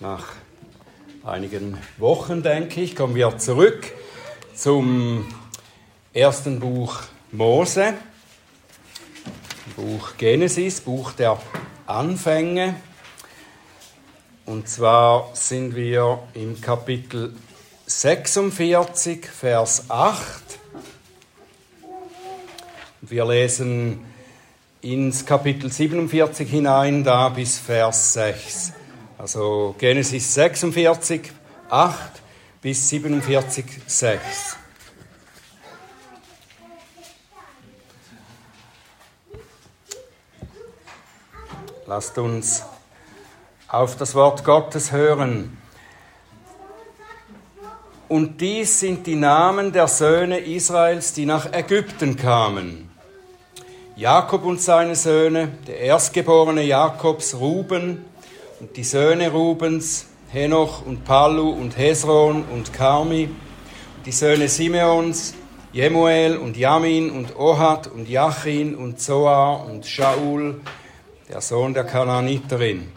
Nach einigen Wochen, denke ich, kommen wir zurück zum ersten Buch Mose, Buch Genesis, Buch der Anfänge. Und zwar sind wir im Kapitel 46, Vers 8. Wir lesen ins Kapitel 47 hinein, da bis Vers 6. Also Genesis 46, 8 bis 47, 6. Lasst uns auf das Wort Gottes hören. Und dies sind die Namen der Söhne Israels, die nach Ägypten kamen. Jakob und seine Söhne, der erstgeborene Jakobs, Ruben, und die Söhne Rubens, Henoch und Pallu und Hesron und Karmi, und die Söhne Simeons, Jemuel und Jamin und Ohad und Jachin und Zoar und Shaul, der Sohn der Kanaaniterin.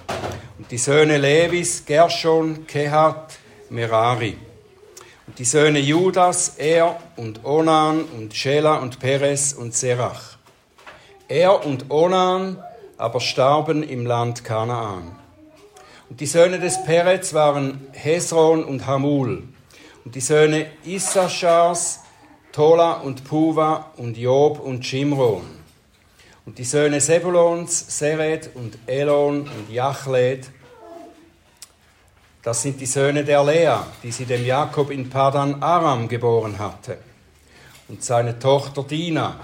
Und die Söhne Levis, Gershon, Kehat, Merari. Und die Söhne Judas, Er und Onan und Shela und Perez und Serach. Er und Onan aber starben im Land Kanaan. Und die Söhne des Perez waren Hesron und Hamul. Und die Söhne Issachars, Tola und Puva und Job und Shimron. Und die Söhne Sebulons, Sered und Elon und Jachled. Das sind die Söhne der Lea, die sie dem Jakob in Padan Aram geboren hatte. Und seine Tochter Dina.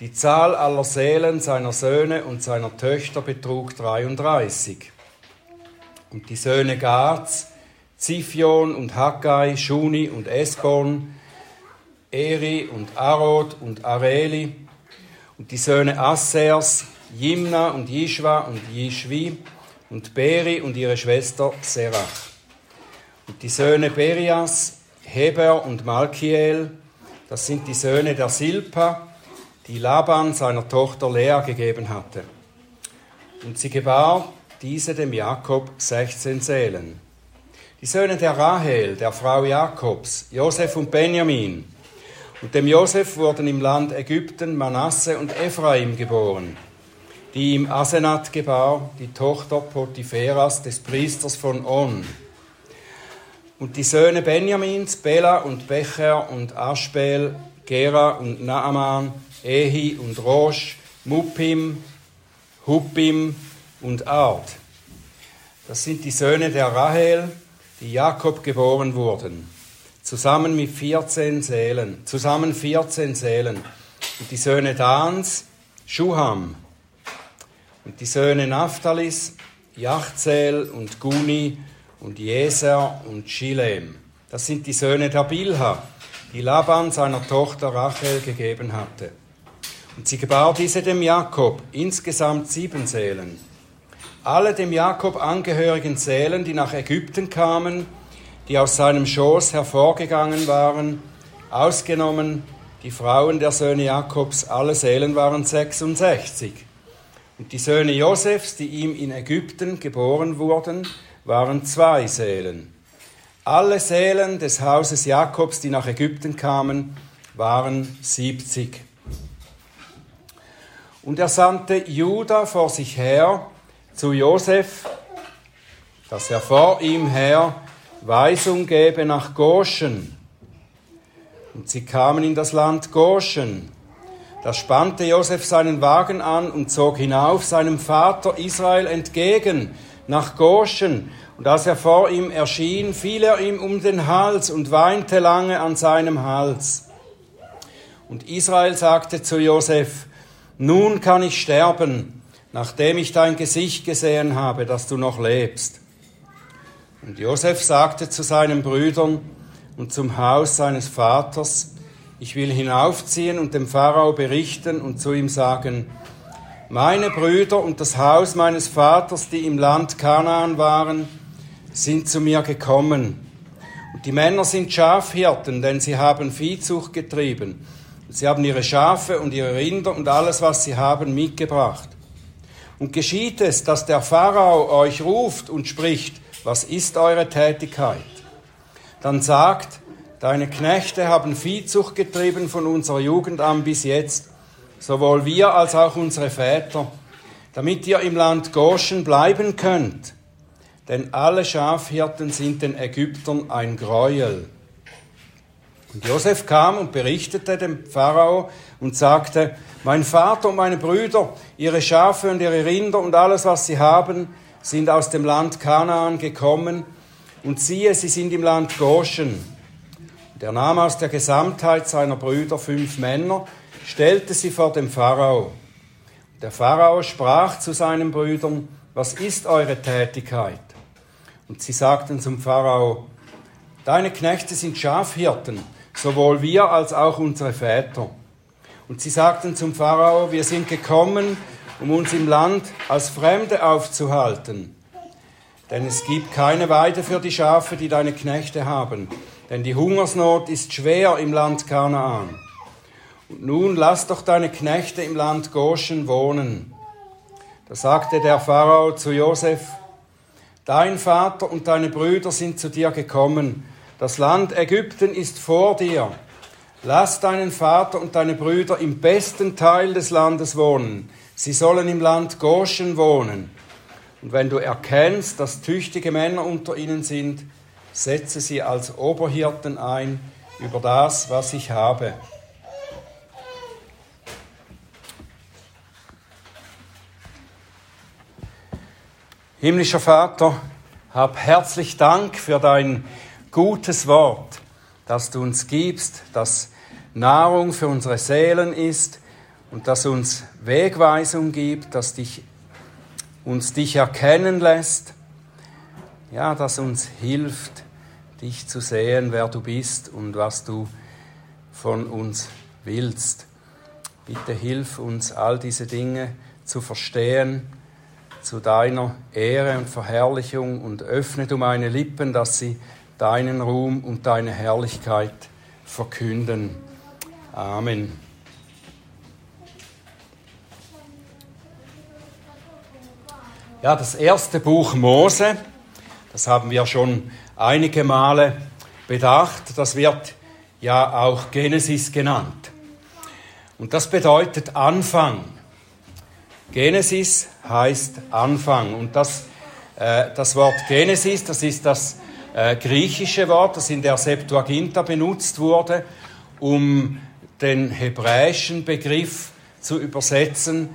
Die Zahl aller Seelen seiner Söhne und seiner Töchter betrug 33. Und die Söhne Gads, Ziphion und Haggai, Shuni und Esbon, Eri und Arod und Areli, und die Söhne Assers, Jimna und Jishwa und Jishvi, und Beri und ihre Schwester Serach. Und die Söhne Berias, Heber und Malkiel, das sind die Söhne der Silpa, die Laban seiner Tochter Lea gegeben hatte. Und sie gebar diese dem Jakob 16 Seelen. Die Söhne der Rahel, der Frau Jakobs, Josef und Benjamin. Und dem Josef wurden im Land Ägypten Manasse und Ephraim geboren, die ihm Asenat gebar, die Tochter Potipheras des Priesters von On. Und die Söhne Benjamins, Bela und Becher und Aschbel, Gera und Naaman, Ehi und Rosh, Muppim, Huppim und Art. Das sind die Söhne der Rahel, die Jakob geboren wurden, zusammen mit 14 Seelen, zusammen 14 Seelen. Und die Söhne Dans, Schuham. Und die Söhne Naphtalis, Jachzel und Guni und Jeser und Shilem. Das sind die Söhne der Bilha, die Laban seiner Tochter Rachel gegeben hatte. Und sie gebar diese dem Jakob, insgesamt sieben Seelen alle dem Jakob angehörigen Seelen, die nach Ägypten kamen, die aus seinem Schoß hervorgegangen waren, ausgenommen die Frauen der Söhne Jakobs, alle Seelen waren 66. Und die Söhne Josefs, die ihm in Ägypten geboren wurden, waren zwei Seelen. Alle Seelen des Hauses Jakobs, die nach Ägypten kamen, waren 70. Und er sandte Juda vor sich her, zu Josef, dass er vor ihm her Weisung gebe nach Goshen. Und sie kamen in das Land Goshen. Da spannte Josef seinen Wagen an und zog hinauf seinem Vater Israel entgegen nach Goshen. Und als er vor ihm erschien, fiel er ihm um den Hals und weinte lange an seinem Hals. Und Israel sagte zu Josef, nun kann ich sterben, nachdem ich dein Gesicht gesehen habe, dass du noch lebst. Und Josef sagte zu seinen Brüdern und zum Haus seines Vaters, ich will hinaufziehen und dem Pharao berichten und zu ihm sagen, meine Brüder und das Haus meines Vaters, die im Land Kanaan waren, sind zu mir gekommen. Und die Männer sind Schafhirten, denn sie haben Viehzucht getrieben. Sie haben ihre Schafe und ihre Rinder und alles, was sie haben, mitgebracht. Und geschieht es, dass der Pharao euch ruft und spricht, was ist eure Tätigkeit? Dann sagt, deine Knechte haben Viehzucht getrieben von unserer Jugend an bis jetzt, sowohl wir als auch unsere Väter, damit ihr im Land Goshen bleiben könnt. Denn alle Schafhirten sind den Ägyptern ein Gräuel. Und Josef kam und berichtete dem Pharao und sagte, mein Vater und meine Brüder, ihre Schafe und ihre Rinder und alles, was sie haben, sind aus dem Land Kanaan gekommen. Und siehe, sie sind im Land Goshen. Und er nahm aus der Gesamtheit seiner Brüder fünf Männer, stellte sie vor dem Pharao. Der Pharao sprach zu seinen Brüdern, was ist eure Tätigkeit? Und sie sagten zum Pharao, deine Knechte sind Schafhirten, sowohl wir als auch unsere Väter. Und sie sagten zum Pharao, wir sind gekommen, um uns im Land als Fremde aufzuhalten. Denn es gibt keine Weide für die Schafe, die deine Knechte haben. Denn die Hungersnot ist schwer im Land Kanaan. Und nun lass doch deine Knechte im Land Goshen wohnen. Da sagte der Pharao zu Josef, Dein Vater und deine Brüder sind zu dir gekommen. Das Land Ägypten ist vor dir. Lass deinen Vater und deine Brüder im besten Teil des Landes wohnen. Sie sollen im Land Goshen wohnen. Und wenn du erkennst, dass tüchtige Männer unter ihnen sind, setze sie als Oberhirten ein über das, was ich habe. Himmlischer Vater, hab herzlich Dank für dein gutes Wort, das du uns gibst, das Nahrung für unsere Seelen ist und das uns Wegweisung gibt, das dich, uns dich erkennen lässt, ja, das uns hilft, dich zu sehen, wer du bist und was du von uns willst. Bitte hilf uns, all diese Dinge zu verstehen zu deiner Ehre und Verherrlichung und öffne du meine Lippen, dass sie deinen Ruhm und deine Herrlichkeit verkünden. Amen. Ja, das erste Buch Mose, das haben wir schon einige Male bedacht, das wird ja auch Genesis genannt. Und das bedeutet Anfang. Genesis heißt Anfang. Und das, äh, das Wort Genesis, das ist das äh, griechische Wort, das in der Septuaginta benutzt wurde, um den hebräischen Begriff zu übersetzen,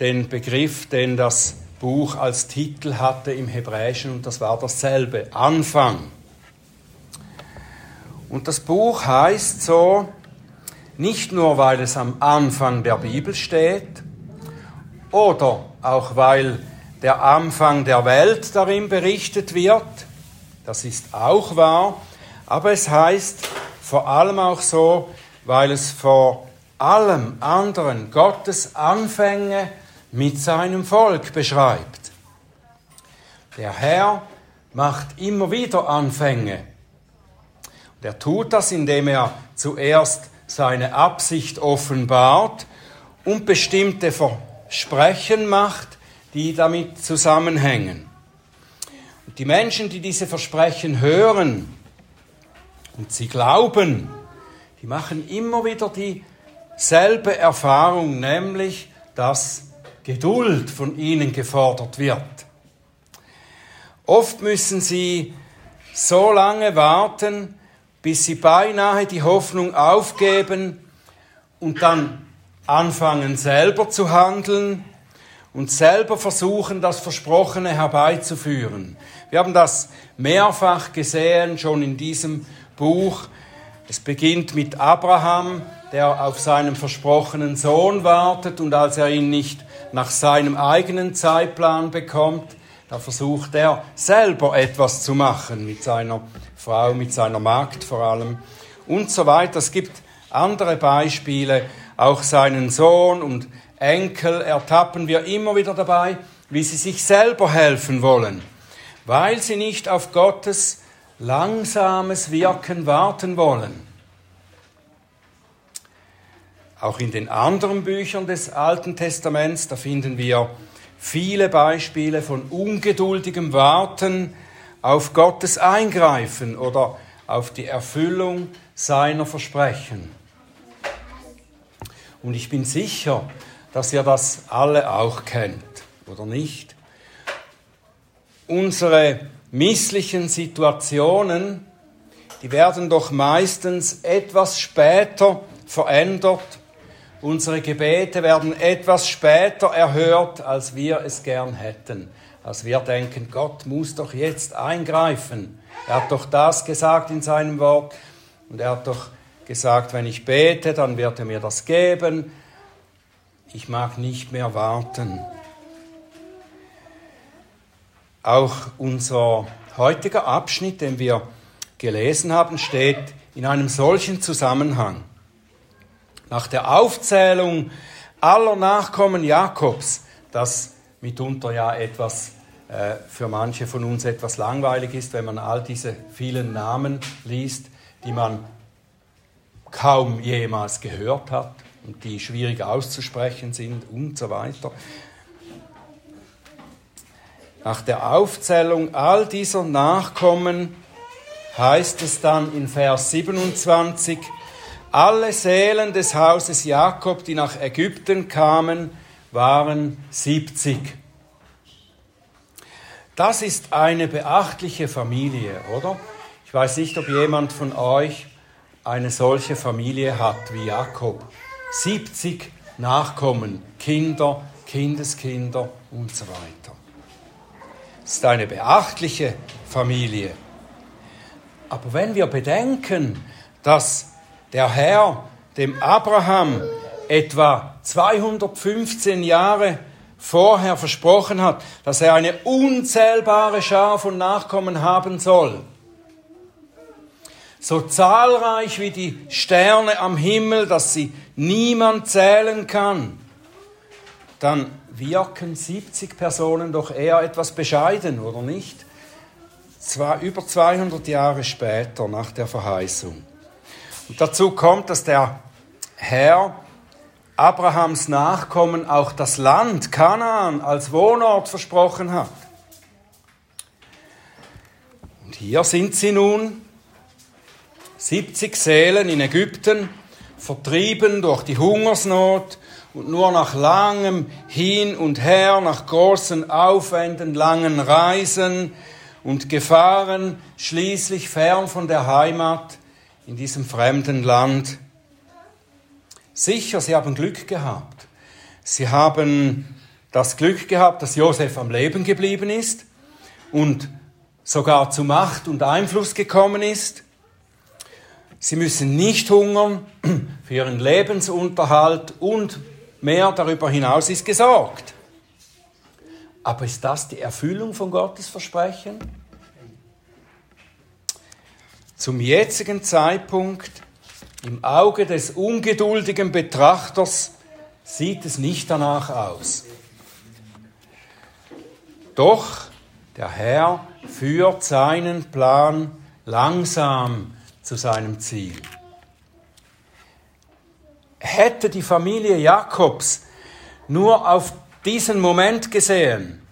den Begriff, den das Buch als Titel hatte im Hebräischen, und das war dasselbe, Anfang. Und das Buch heißt so, nicht nur weil es am Anfang der Bibel steht, oder auch weil der Anfang der Welt darin berichtet wird, das ist auch wahr, aber es heißt vor allem auch so, weil es vor allem anderen Gottes Anfänge mit seinem Volk beschreibt. Der Herr macht immer wieder Anfänge. Und er tut das, indem er zuerst seine Absicht offenbart und bestimmte Versprechen macht, die damit zusammenhängen. Und die Menschen, die diese Versprechen hören und sie glauben, die machen immer wieder dieselbe Erfahrung, nämlich, dass Geduld von ihnen gefordert wird. Oft müssen sie so lange warten, bis sie beinahe die Hoffnung aufgeben und dann anfangen selber zu handeln und selber versuchen, das Versprochene herbeizuführen. Wir haben das mehrfach gesehen, schon in diesem Buch. Es beginnt mit Abraham, der auf seinen versprochenen Sohn wartet und als er ihn nicht nach seinem eigenen Zeitplan bekommt, da versucht er selber etwas zu machen mit seiner Frau, mit seiner Magd vor allem und so weiter. Es gibt andere Beispiele, auch seinen Sohn und Enkel ertappen wir immer wieder dabei, wie sie sich selber helfen wollen, weil sie nicht auf Gottes langsames Wirken warten wollen. Auch in den anderen Büchern des Alten Testaments, da finden wir viele Beispiele von ungeduldigem Warten auf Gottes Eingreifen oder auf die Erfüllung seiner Versprechen. Und ich bin sicher, dass ihr das alle auch kennt, oder nicht? Unsere misslichen Situationen, die werden doch meistens etwas später verändert. Unsere Gebete werden etwas später erhört, als wir es gern hätten. Als wir denken, Gott muss doch jetzt eingreifen. Er hat doch das gesagt in seinem Wort und er hat doch gesagt, wenn ich bete, dann wird er mir das geben. Ich mag nicht mehr warten. Auch unser heutiger Abschnitt, den wir gelesen haben, steht in einem solchen Zusammenhang. Nach der Aufzählung aller Nachkommen Jakobs, das mitunter ja etwas äh, für manche von uns etwas langweilig ist, wenn man all diese vielen Namen liest, die man kaum jemals gehört hat und die schwierig auszusprechen sind und so weiter. Nach der Aufzählung all dieser Nachkommen heißt es dann in Vers 27, alle Seelen des Hauses Jakob, die nach Ägypten kamen, waren 70. Das ist eine beachtliche Familie, oder? Ich weiß nicht, ob jemand von euch eine solche Familie hat wie Jakob. 70 Nachkommen, Kinder, Kindeskinder und so weiter. Es ist eine beachtliche Familie. Aber wenn wir bedenken, dass der Herr dem Abraham etwa 215 Jahre vorher versprochen hat, dass er eine unzählbare Schar von Nachkommen haben soll, so zahlreich wie die Sterne am Himmel, dass sie niemand zählen kann, dann wirken 70 Personen doch eher etwas bescheiden, oder nicht? Zwar über 200 Jahre später nach der Verheißung. Und dazu kommt, dass der Herr Abrahams Nachkommen auch das Land Kanaan als Wohnort versprochen hat. Und hier sind sie nun, 70 Seelen in Ägypten, vertrieben durch die Hungersnot, und nur nach langem Hin und Her, nach großen Aufwänden, langen Reisen und Gefahren, schließlich fern von der Heimat in diesem fremden Land. Sicher, sie haben Glück gehabt. Sie haben das Glück gehabt, dass Josef am Leben geblieben ist und sogar zu Macht und Einfluss gekommen ist. Sie müssen nicht hungern für ihren Lebensunterhalt und Mehr darüber hinaus ist gesorgt. Aber ist das die Erfüllung von Gottes Versprechen? Zum jetzigen Zeitpunkt, im Auge des ungeduldigen Betrachters, sieht es nicht danach aus. Doch der Herr führt seinen Plan langsam zu seinem Ziel hätte die Familie Jakobs nur auf diesen Moment gesehen,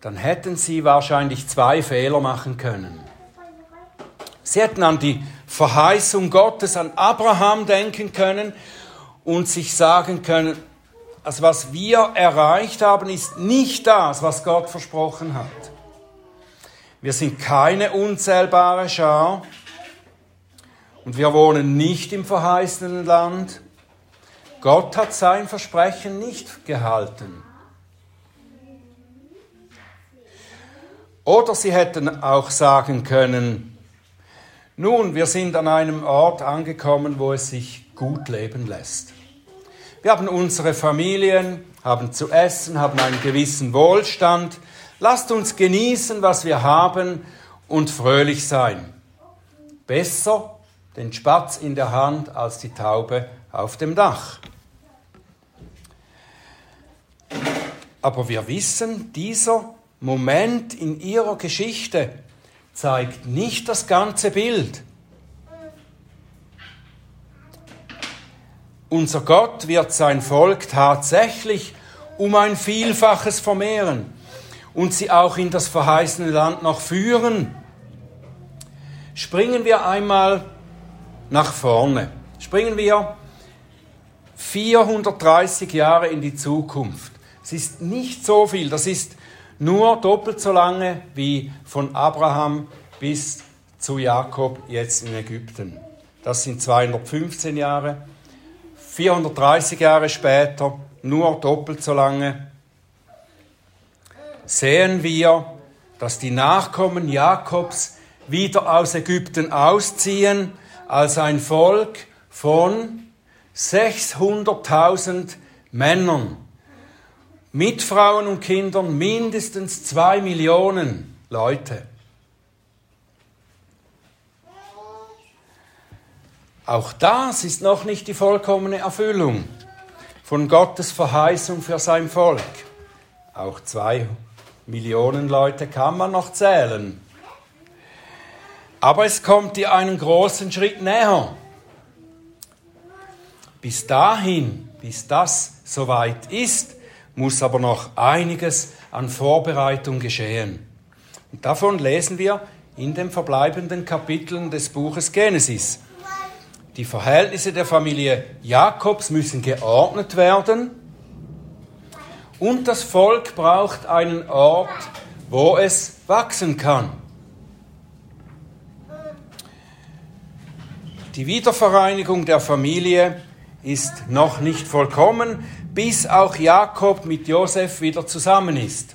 dann hätten sie wahrscheinlich zwei Fehler machen können. Sie hätten an die Verheißung Gottes an Abraham denken können und sich sagen können, also was wir erreicht haben, ist nicht das, was Gott versprochen hat. Wir sind keine unzählbare Schar, und wir wohnen nicht im verheißenen Land. Gott hat sein Versprechen nicht gehalten. Oder sie hätten auch sagen können, nun, wir sind an einem Ort angekommen, wo es sich gut leben lässt. Wir haben unsere Familien, haben zu essen, haben einen gewissen Wohlstand. Lasst uns genießen, was wir haben und fröhlich sein. Besser den Spatz in der Hand als die Taube auf dem Dach. Aber wir wissen, dieser Moment in ihrer Geschichte zeigt nicht das ganze Bild. Unser Gott wird sein Volk tatsächlich um ein Vielfaches vermehren. Und sie auch in das verheißene Land noch führen. Springen wir einmal nach vorne. Springen wir 430 Jahre in die Zukunft. Es ist nicht so viel, das ist nur doppelt so lange wie von Abraham bis zu Jakob jetzt in Ägypten. Das sind 215 Jahre. 430 Jahre später, nur doppelt so lange, sehen wir, dass die Nachkommen Jakobs wieder aus Ägypten ausziehen als ein Volk von 600.000 Männern mit Frauen und Kindern mindestens zwei Millionen Leute. Auch das ist noch nicht die vollkommene Erfüllung von Gottes Verheißung für sein Volk. Auch zwei Millionen Leute kann man noch zählen. Aber es kommt dir einen großen Schritt näher. Bis dahin, bis das soweit ist, muss aber noch einiges an Vorbereitung geschehen. Und davon lesen wir in den verbleibenden Kapiteln des Buches Genesis. Die Verhältnisse der Familie Jakobs müssen geordnet werden und das Volk braucht einen Ort, wo es wachsen kann. Die Wiedervereinigung der Familie ist noch nicht vollkommen, bis auch Jakob mit Josef wieder zusammen ist.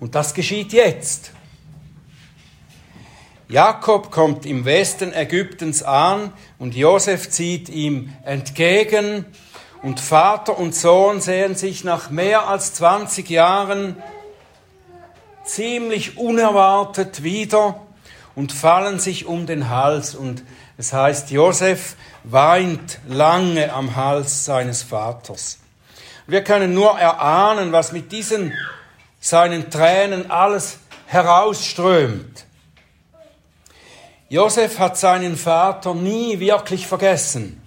Und das geschieht jetzt. Jakob kommt im Westen Ägyptens an und Josef zieht ihm entgegen und Vater und Sohn sehen sich nach mehr als 20 Jahren ziemlich unerwartet wieder und fallen sich um den Hals und es heißt, Josef weint lange am Hals seines Vaters. Wir können nur erahnen, was mit diesen seinen Tränen alles herausströmt. Josef hat seinen Vater nie wirklich vergessen,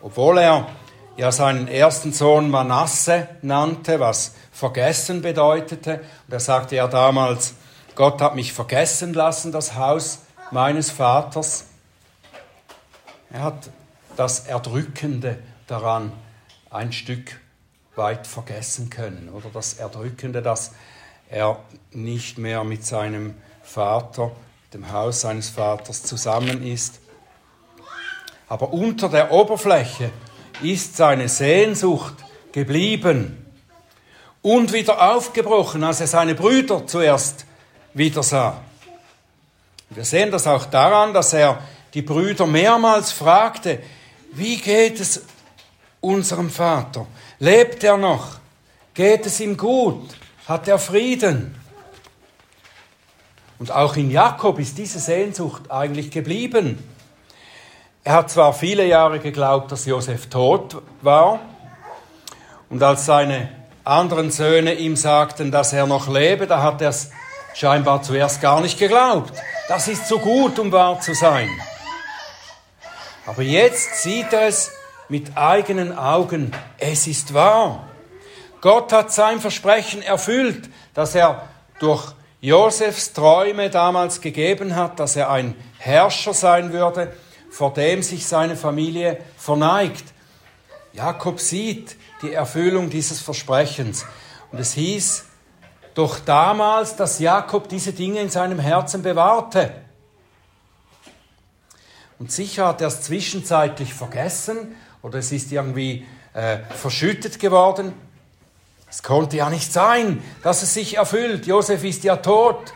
obwohl er ja seinen ersten Sohn Manasse nannte, was vergessen bedeutete. Und er sagte ja damals, Gott hat mich vergessen lassen, das Haus meines Vaters. Er hat das Erdrückende daran ein Stück weit vergessen können oder das Erdrückende, dass er nicht mehr mit seinem Vater, dem Haus seines Vaters zusammen ist. Aber unter der Oberfläche ist seine Sehnsucht geblieben und wieder aufgebrochen, als er seine Brüder zuerst wieder sah. Wir sehen das auch daran, dass er die Brüder mehrmals fragte, wie geht es unserem Vater? Lebt er noch? Geht es ihm gut? Hat er Frieden? Und auch in Jakob ist diese Sehnsucht eigentlich geblieben. Er hat zwar viele Jahre geglaubt, dass Josef tot war, und als seine anderen Söhne ihm sagten, dass er noch lebe, da hat er es scheinbar zuerst gar nicht geglaubt. Das ist zu gut, um wahr zu sein. Aber jetzt sieht er es mit eigenen Augen. Es ist wahr. Gott hat sein Versprechen erfüllt, dass er durch Josefs Träume damals gegeben hat, dass er ein Herrscher sein würde, vor dem sich seine Familie verneigt. Jakob sieht die Erfüllung dieses Versprechens. Und es hieß doch damals, dass Jakob diese Dinge in seinem Herzen bewahrte. Und sicher hat er es zwischenzeitlich vergessen oder es ist irgendwie äh, verschüttet geworden. Es konnte ja nicht sein, dass es sich erfüllt. Josef ist ja tot.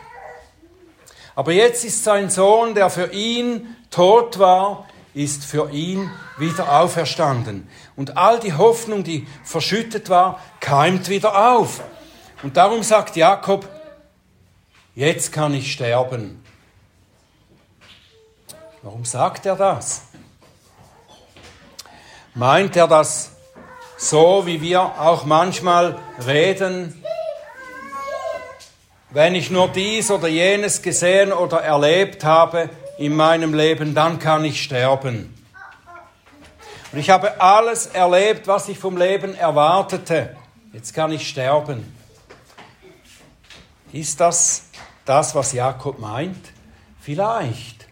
Aber jetzt ist sein Sohn, der für ihn tot war, ist für ihn wieder auferstanden. Und all die Hoffnung, die verschüttet war, keimt wieder auf. Und darum sagt Jakob, jetzt kann ich sterben. Warum sagt er das? Meint er das so, wie wir auch manchmal reden? Wenn ich nur dies oder jenes gesehen oder erlebt habe in meinem Leben, dann kann ich sterben. Und ich habe alles erlebt, was ich vom Leben erwartete. Jetzt kann ich sterben. Ist das das, was Jakob meint? Vielleicht.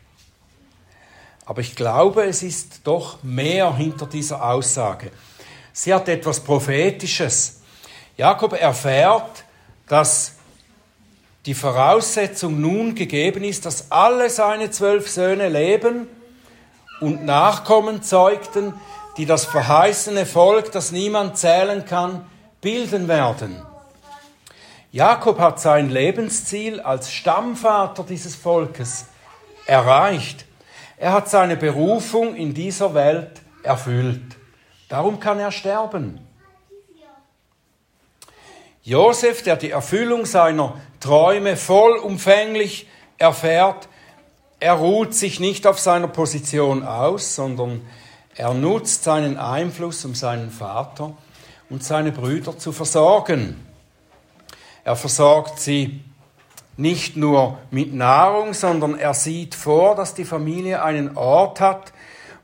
Aber ich glaube, es ist doch mehr hinter dieser Aussage. Sie hat etwas Prophetisches. Jakob erfährt, dass die Voraussetzung nun gegeben ist, dass alle seine zwölf Söhne leben und Nachkommen zeugten, die das verheißene Volk, das niemand zählen kann, bilden werden. Jakob hat sein Lebensziel als Stammvater dieses Volkes erreicht. Er hat seine Berufung in dieser Welt erfüllt. Darum kann er sterben. Josef, der die Erfüllung seiner Träume vollumfänglich erfährt, er ruht sich nicht auf seiner Position aus, sondern er nutzt seinen Einfluss, um seinen Vater und seine Brüder zu versorgen. Er versorgt sie nicht nur mit Nahrung, sondern er sieht vor, dass die Familie einen Ort hat,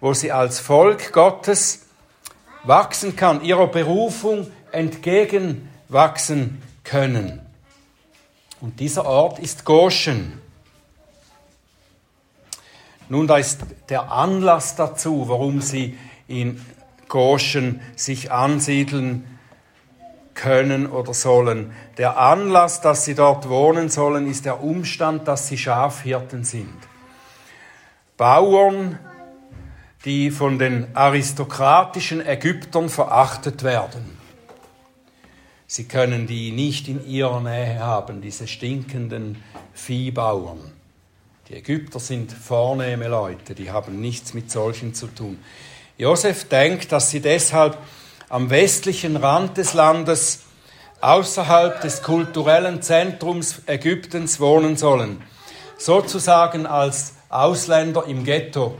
wo sie als Volk Gottes wachsen kann, ihrer Berufung entgegenwachsen können. Und dieser Ort ist Goshen. Nun, da ist der Anlass dazu, warum sie in Goshen sich ansiedeln können oder sollen. Der Anlass, dass sie dort wohnen sollen, ist der Umstand, dass sie Schafhirten sind. Bauern, die von den aristokratischen Ägyptern verachtet werden. Sie können die nicht in ihrer Nähe haben, diese stinkenden Viehbauern. Die Ägypter sind vornehme Leute, die haben nichts mit solchen zu tun. Josef denkt, dass sie deshalb am westlichen Rand des Landes außerhalb des kulturellen Zentrums Ägyptens wohnen sollen, sozusagen als Ausländer im Ghetto.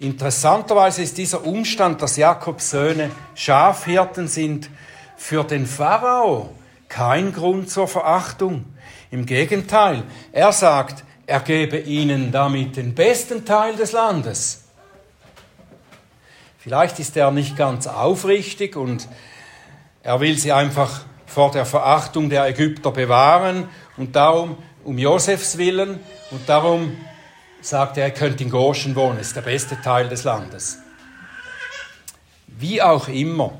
Interessanterweise ist dieser Umstand, dass Jakobs Söhne Schafhirten sind, für den Pharao kein Grund zur Verachtung. Im Gegenteil, er sagt, er gebe ihnen damit den besten Teil des Landes. Vielleicht ist er nicht ganz aufrichtig und er will sie einfach vor der Verachtung der Ägypter bewahren und darum um Josefs willen und darum sagt er, er könnte in Goshen wohnen, ist der beste Teil des Landes. Wie auch immer,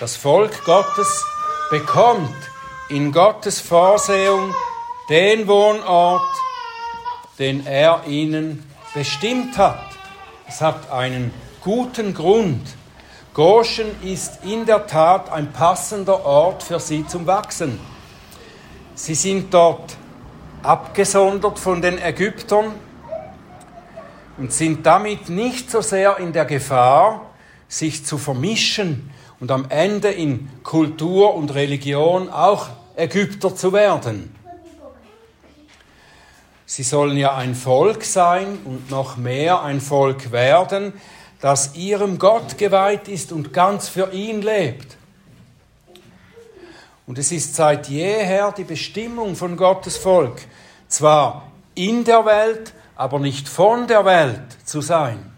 das Volk Gottes bekommt in Gottes Vorsehung den Wohnort, den er ihnen bestimmt hat. Es hat einen guten Grund. Goshen ist in der Tat ein passender Ort für sie zum Wachsen. Sie sind dort abgesondert von den Ägyptern und sind damit nicht so sehr in der Gefahr, sich zu vermischen und am Ende in Kultur und Religion auch Ägypter zu werden. Sie sollen ja ein Volk sein und noch mehr ein Volk werden, das ihrem Gott geweiht ist und ganz für ihn lebt. Und es ist seit jeher die Bestimmung von Gottes Volk, zwar in der Welt, aber nicht von der Welt zu sein.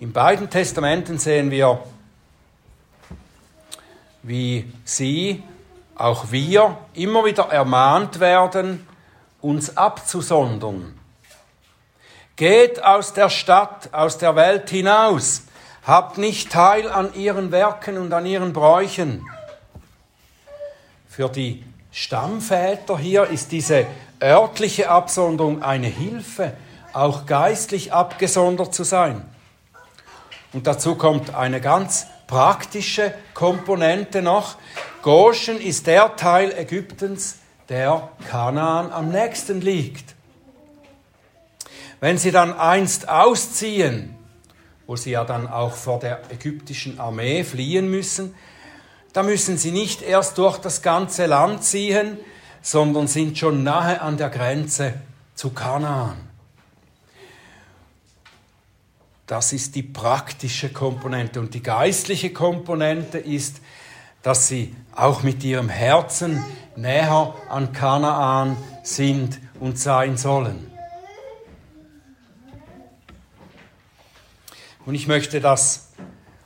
In beiden Testamenten sehen wir, wie sie, auch wir, immer wieder ermahnt werden, uns abzusondern Geht aus der Stadt, aus der Welt hinaus, habt nicht teil an ihren Werken und an ihren Bräuchen. Für die Stammväter hier ist diese örtliche Absonderung eine Hilfe, auch geistlich abgesondert zu sein. Und dazu kommt eine ganz praktische Komponente noch. Goshen ist der Teil Ägyptens, der Kanaan am nächsten liegt. Wenn sie dann einst ausziehen, wo sie ja dann auch vor der ägyptischen Armee fliehen müssen, da müssen sie nicht erst durch das ganze Land ziehen, sondern sind schon nahe an der Grenze zu Kanaan. Das ist die praktische Komponente. Und die geistliche Komponente ist, dass sie auch mit ihrem Herzen näher an Kanaan sind und sein sollen. Und ich möchte das,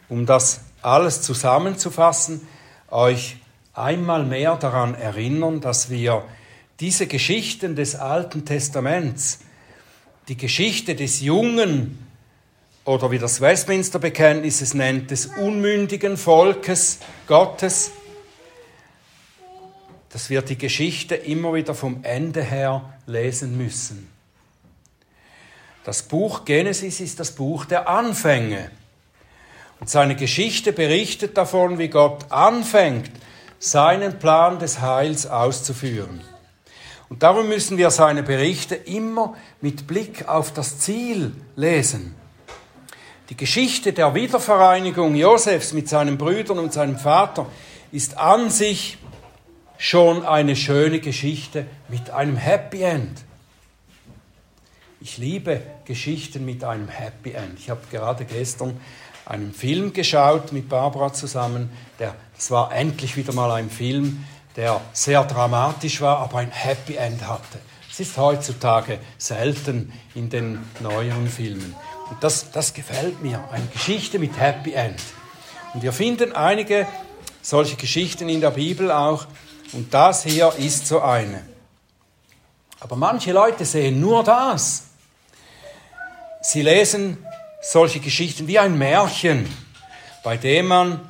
um das alles zusammenzufassen, euch einmal mehr daran erinnern, dass wir diese Geschichten des Alten Testaments, die Geschichte des jungen oder wie das Westminster-Bekenntnis es nennt, des unmündigen Volkes Gottes, dass wir die Geschichte immer wieder vom Ende her lesen müssen. Das Buch Genesis ist das Buch der Anfänge. Und seine Geschichte berichtet davon, wie Gott anfängt, seinen Plan des Heils auszuführen. Und darum müssen wir seine Berichte immer mit Blick auf das Ziel lesen. Die Geschichte der Wiedervereinigung Josefs mit seinen Brüdern und seinem Vater ist an sich schon eine schöne Geschichte mit einem Happy End. Ich liebe Geschichten mit einem Happy End. Ich habe gerade gestern einen Film geschaut mit Barbara zusammen. Der, es war endlich wieder mal ein Film, der sehr dramatisch war, aber ein Happy End hatte. Es ist heutzutage selten in den neueren Filmen. Und das, das gefällt mir. Eine Geschichte mit Happy End. Und wir finden einige solche Geschichten in der Bibel auch. Und das hier ist so eine. Aber manche Leute sehen nur das. Sie lesen solche Geschichten wie ein Märchen, bei dem man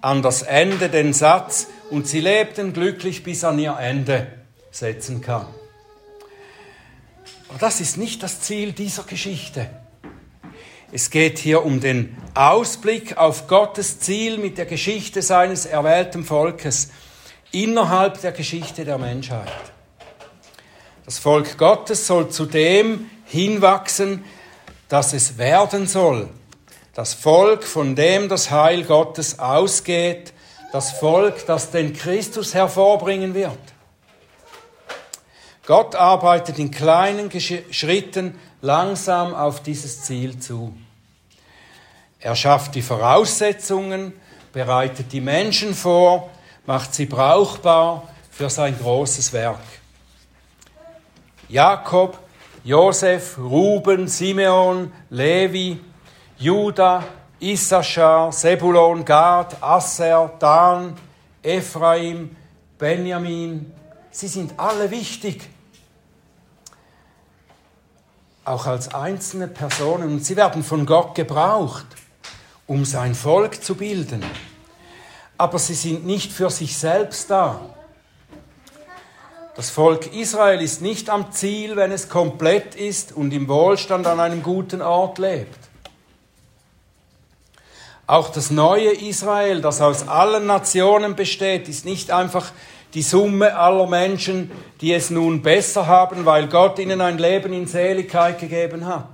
an das Ende den Satz und sie lebten glücklich bis an ihr Ende setzen kann. Aber das ist nicht das Ziel dieser Geschichte. Es geht hier um den Ausblick auf Gottes Ziel mit der Geschichte seines erwählten Volkes innerhalb der Geschichte der Menschheit. Das Volk Gottes soll zu dem hinwachsen, dass es werden soll. Das Volk, von dem das Heil Gottes ausgeht, das Volk, das den Christus hervorbringen wird. Gott arbeitet in kleinen Schritten langsam auf dieses Ziel zu. Er schafft die Voraussetzungen, bereitet die Menschen vor, macht sie brauchbar für sein großes Werk. Jakob Josef, Ruben, Simeon, Levi, Judah, Issachar, Sebulon, Gad, Asser, Dan, Ephraim, Benjamin, sie sind alle wichtig. Auch als einzelne Personen. Und sie werden von Gott gebraucht, um sein Volk zu bilden. Aber sie sind nicht für sich selbst da. Das Volk Israel ist nicht am Ziel, wenn es komplett ist und im Wohlstand an einem guten Ort lebt. Auch das neue Israel, das aus allen Nationen besteht, ist nicht einfach die Summe aller Menschen, die es nun besser haben, weil Gott ihnen ein Leben in Seligkeit gegeben hat.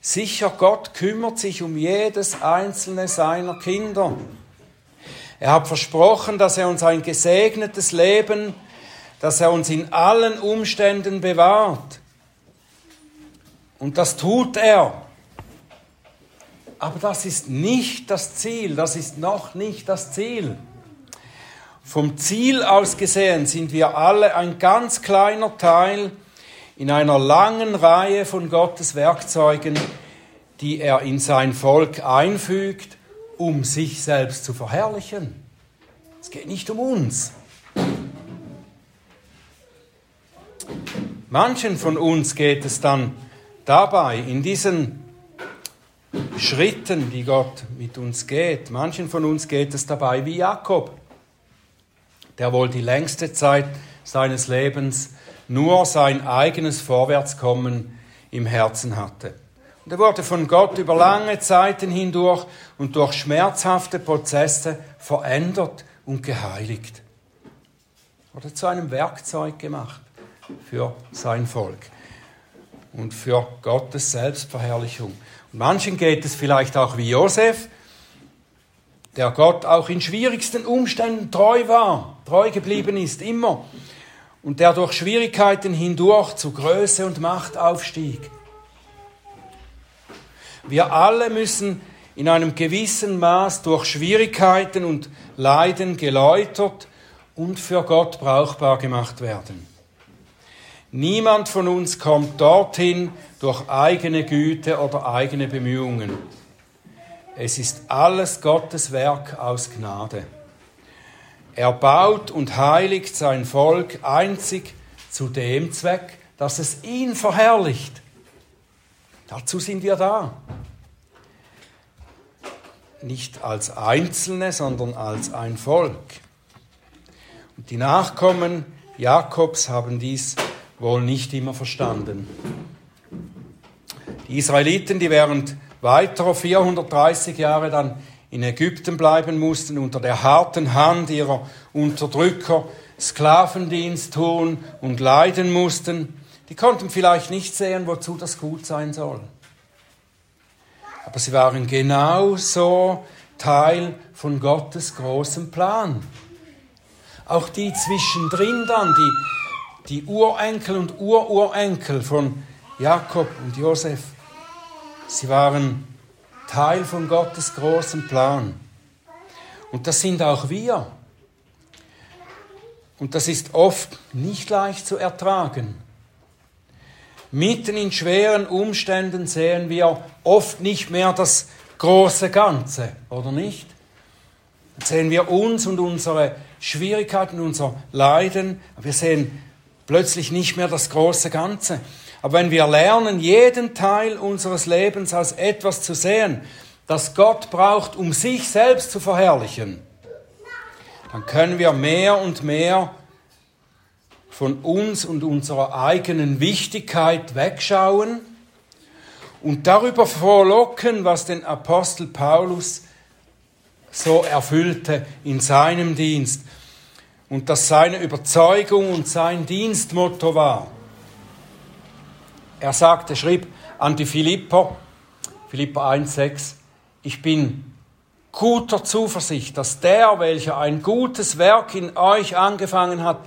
Sicher, Gott kümmert sich um jedes einzelne seiner Kinder. Er hat versprochen, dass er uns ein gesegnetes Leben, dass er uns in allen Umständen bewahrt. Und das tut er. Aber das ist nicht das Ziel, das ist noch nicht das Ziel. Vom Ziel aus gesehen sind wir alle ein ganz kleiner Teil in einer langen Reihe von Gottes Werkzeugen, die er in sein Volk einfügt um sich selbst zu verherrlichen. Es geht nicht um uns. Manchen von uns geht es dann dabei, in diesen Schritten, die Gott mit uns geht, manchen von uns geht es dabei wie Jakob, der wohl die längste Zeit seines Lebens nur sein eigenes Vorwärtskommen im Herzen hatte. Und er wurde von Gott über lange Zeiten hindurch und durch schmerzhafte Prozesse verändert und geheiligt. Wurde zu einem Werkzeug gemacht für sein Volk und für Gottes Selbstverherrlichung. Und manchen geht es vielleicht auch wie Josef, der Gott auch in schwierigsten Umständen treu war, treu geblieben ist, immer. Und der durch Schwierigkeiten hindurch zu Größe und Macht aufstieg. Wir alle müssen in einem gewissen Maß durch Schwierigkeiten und Leiden geläutert und für Gott brauchbar gemacht werden. Niemand von uns kommt dorthin durch eigene Güte oder eigene Bemühungen. Es ist alles Gottes Werk aus Gnade. Er baut und heiligt sein Volk einzig zu dem Zweck, dass es ihn verherrlicht. Dazu sind wir da. Nicht als Einzelne, sondern als ein Volk. Und die Nachkommen Jakobs haben dies wohl nicht immer verstanden. Die Israeliten, die während weiterer 430 Jahre dann in Ägypten bleiben mussten, unter der harten Hand ihrer Unterdrücker Sklavendienst tun und leiden mussten, die konnten vielleicht nicht sehen, wozu das gut sein soll. Aber sie waren genauso Teil von Gottes großem Plan. Auch die zwischendrin dann, die, die Urenkel und Ururenkel von Jakob und Josef, sie waren Teil von Gottes großem Plan. Und das sind auch wir. Und das ist oft nicht leicht zu ertragen. Mitten in schweren Umständen sehen wir oft nicht mehr das große Ganze, oder nicht? Dann sehen wir uns und unsere Schwierigkeiten, unser Leiden, wir sehen plötzlich nicht mehr das große Ganze. Aber wenn wir lernen, jeden Teil unseres Lebens als etwas zu sehen, das Gott braucht, um sich selbst zu verherrlichen, dann können wir mehr und mehr von uns und unserer eigenen Wichtigkeit wegschauen und darüber vorlocken, was den Apostel Paulus so erfüllte in seinem Dienst und dass seine Überzeugung und sein Dienstmotto war. Er sagte, schrieb an die Philipper, Philipper 1,6, ich bin guter Zuversicht, dass der, welcher ein gutes Werk in euch angefangen hat,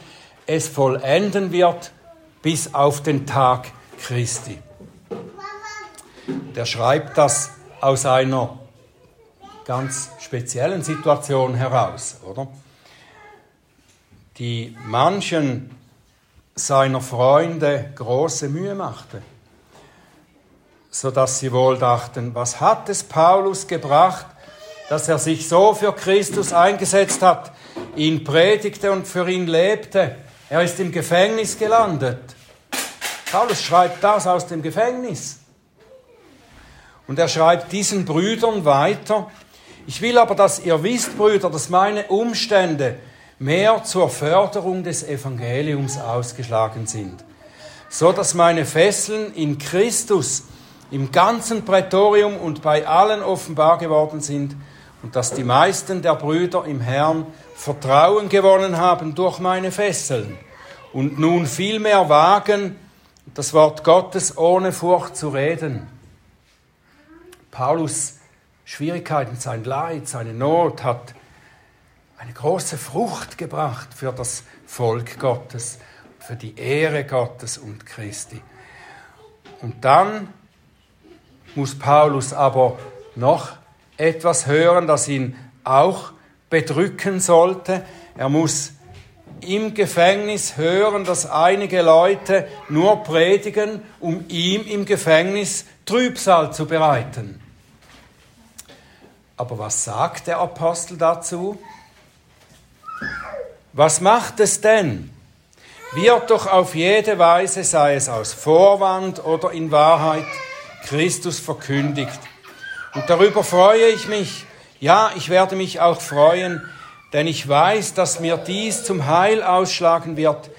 es vollenden wird bis auf den Tag Christi. Der schreibt das aus einer ganz speziellen Situation heraus, oder? Die manchen seiner Freunde große Mühe machte, sodass sie wohl dachten, was hat es Paulus gebracht, dass er sich so für Christus eingesetzt hat, ihn predigte und für ihn lebte. Er ist im Gefängnis gelandet. Paulus schreibt das aus dem Gefängnis. Und er schreibt diesen Brüdern weiter, ich will aber, dass ihr wisst, Brüder, dass meine Umstände mehr zur Förderung des Evangeliums ausgeschlagen sind, so dass meine Fesseln in Christus im ganzen Prätorium und bei allen offenbar geworden sind und dass die meisten der Brüder im Herrn Vertrauen gewonnen haben durch meine Fesseln und nun vielmehr wagen, das Wort Gottes ohne Furcht zu reden. Paulus Schwierigkeiten, sein Leid, seine Not hat eine große Frucht gebracht für das Volk Gottes, für die Ehre Gottes und Christi. Und dann muss Paulus aber noch etwas hören, das ihn auch bedrücken sollte. Er muss im Gefängnis hören, dass einige Leute nur predigen, um ihm im Gefängnis Trübsal zu bereiten. Aber was sagt der Apostel dazu? Was macht es denn? Wird doch auf jede Weise, sei es aus Vorwand oder in Wahrheit, Christus verkündigt. Und darüber freue ich mich. Ja, ich werde mich auch freuen, denn ich weiß, dass mir dies zum Heil ausschlagen wird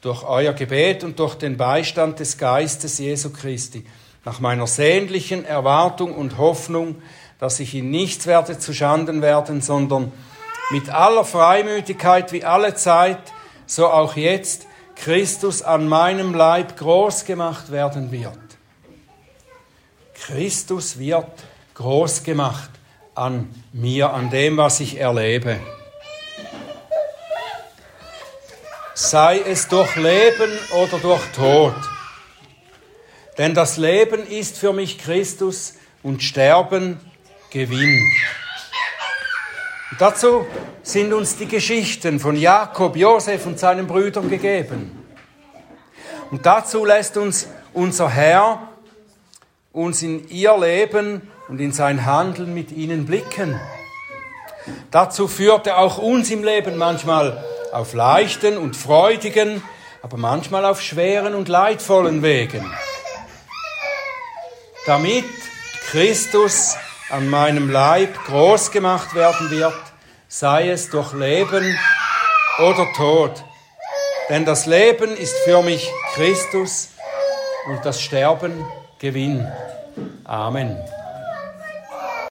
durch euer Gebet und durch den Beistand des Geistes Jesu Christi, nach meiner sehnlichen Erwartung und Hoffnung, dass ich in nichts werde zu Schanden werden, sondern mit aller Freimütigkeit wie alle Zeit, so auch jetzt, Christus an meinem Leib groß gemacht werden wird. Christus wird groß gemacht an mir, an dem, was ich erlebe. Sei es durch Leben oder durch Tod. Denn das Leben ist für mich Christus und Sterben Gewinn. Dazu sind uns die Geschichten von Jakob, Josef und seinen Brüdern gegeben. Und dazu lässt uns unser Herr uns in ihr Leben und in sein Handeln mit ihnen blicken. Dazu führt er auch uns im Leben manchmal auf leichten und freudigen, aber manchmal auf schweren und leidvollen Wegen. Damit Christus an meinem Leib groß gemacht werden wird, sei es durch Leben oder Tod. Denn das Leben ist für mich Christus und das Sterben Gewinn. Amen.